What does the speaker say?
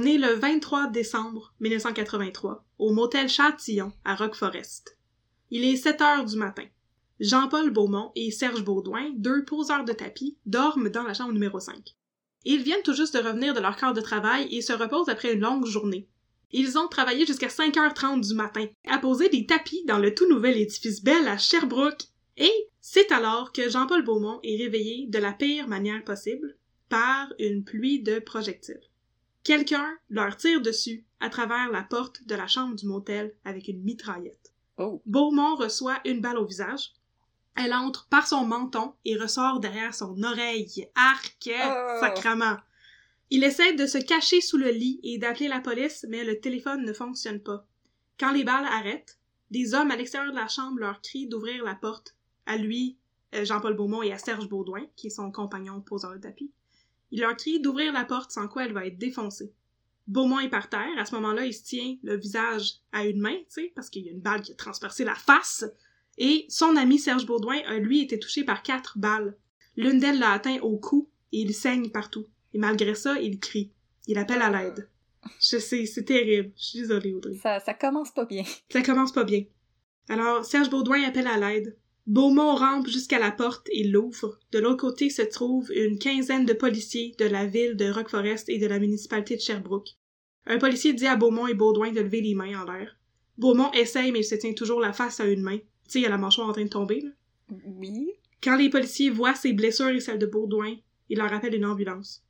23 décembre 1983, au motel Châtillon, à Rock Forest. Il est 7 heures du matin. Jean-Paul Beaumont et Serge Baudouin, deux poseurs de tapis, dorment dans la chambre numéro 5. Ils viennent tout juste de revenir de leur quart de travail et se reposent après une longue journée. Ils ont travaillé jusqu'à 5h30 du matin à poser des tapis dans le tout nouvel édifice Bell à Sherbrooke. Et c'est alors que Jean-Paul Beaumont est réveillé de la pire manière possible par une pluie de projectiles. Quelqu'un leur tire dessus à travers la porte de la chambre du motel avec une mitraillette. Oh. Beaumont reçoit une balle au visage. Elle entre par son menton et ressort derrière son oreille. Arc! Oh. Sacrement! Il essaie de se cacher sous le lit et d'appeler la police, mais le téléphone ne fonctionne pas. Quand les balles arrêtent, des hommes à l'extérieur de la chambre leur crient d'ouvrir la porte. À lui, euh, Jean-Paul Beaumont et à Serge Baudouin, qui est son compagnon poseur de tapis. Il leur crie d'ouvrir la porte sans quoi elle va être défoncée. Beaumont est par terre. À ce moment-là, il se tient le visage à une main, tu sais, parce qu'il y a une balle qui a transpercé la face. Et son ami Serge Baudouin a, lui, été touché par quatre balles. L'une d'elles l'a atteint au cou et il saigne partout. Et malgré ça, il crie. Il appelle à l'aide. Je sais, c'est terrible. Je suis désolée, Audrey. Ça, ça commence pas bien. Ça commence pas bien. Alors, Serge Baudouin appelle à l'aide. Beaumont rampe jusqu'à la porte et l'ouvre. De l'autre côté se trouve une quinzaine de policiers de la ville de Rock Forest et de la municipalité de Sherbrooke. Un policier dit à Beaumont et Baudouin de lever les mains en l'air. Beaumont essaye, mais il se tient toujours la face à une main. Tu sais, il y a la mâchoire en train de tomber, là. Oui. Quand les policiers voient ses blessures et celles de Baudouin, ils leur appellent une ambulance.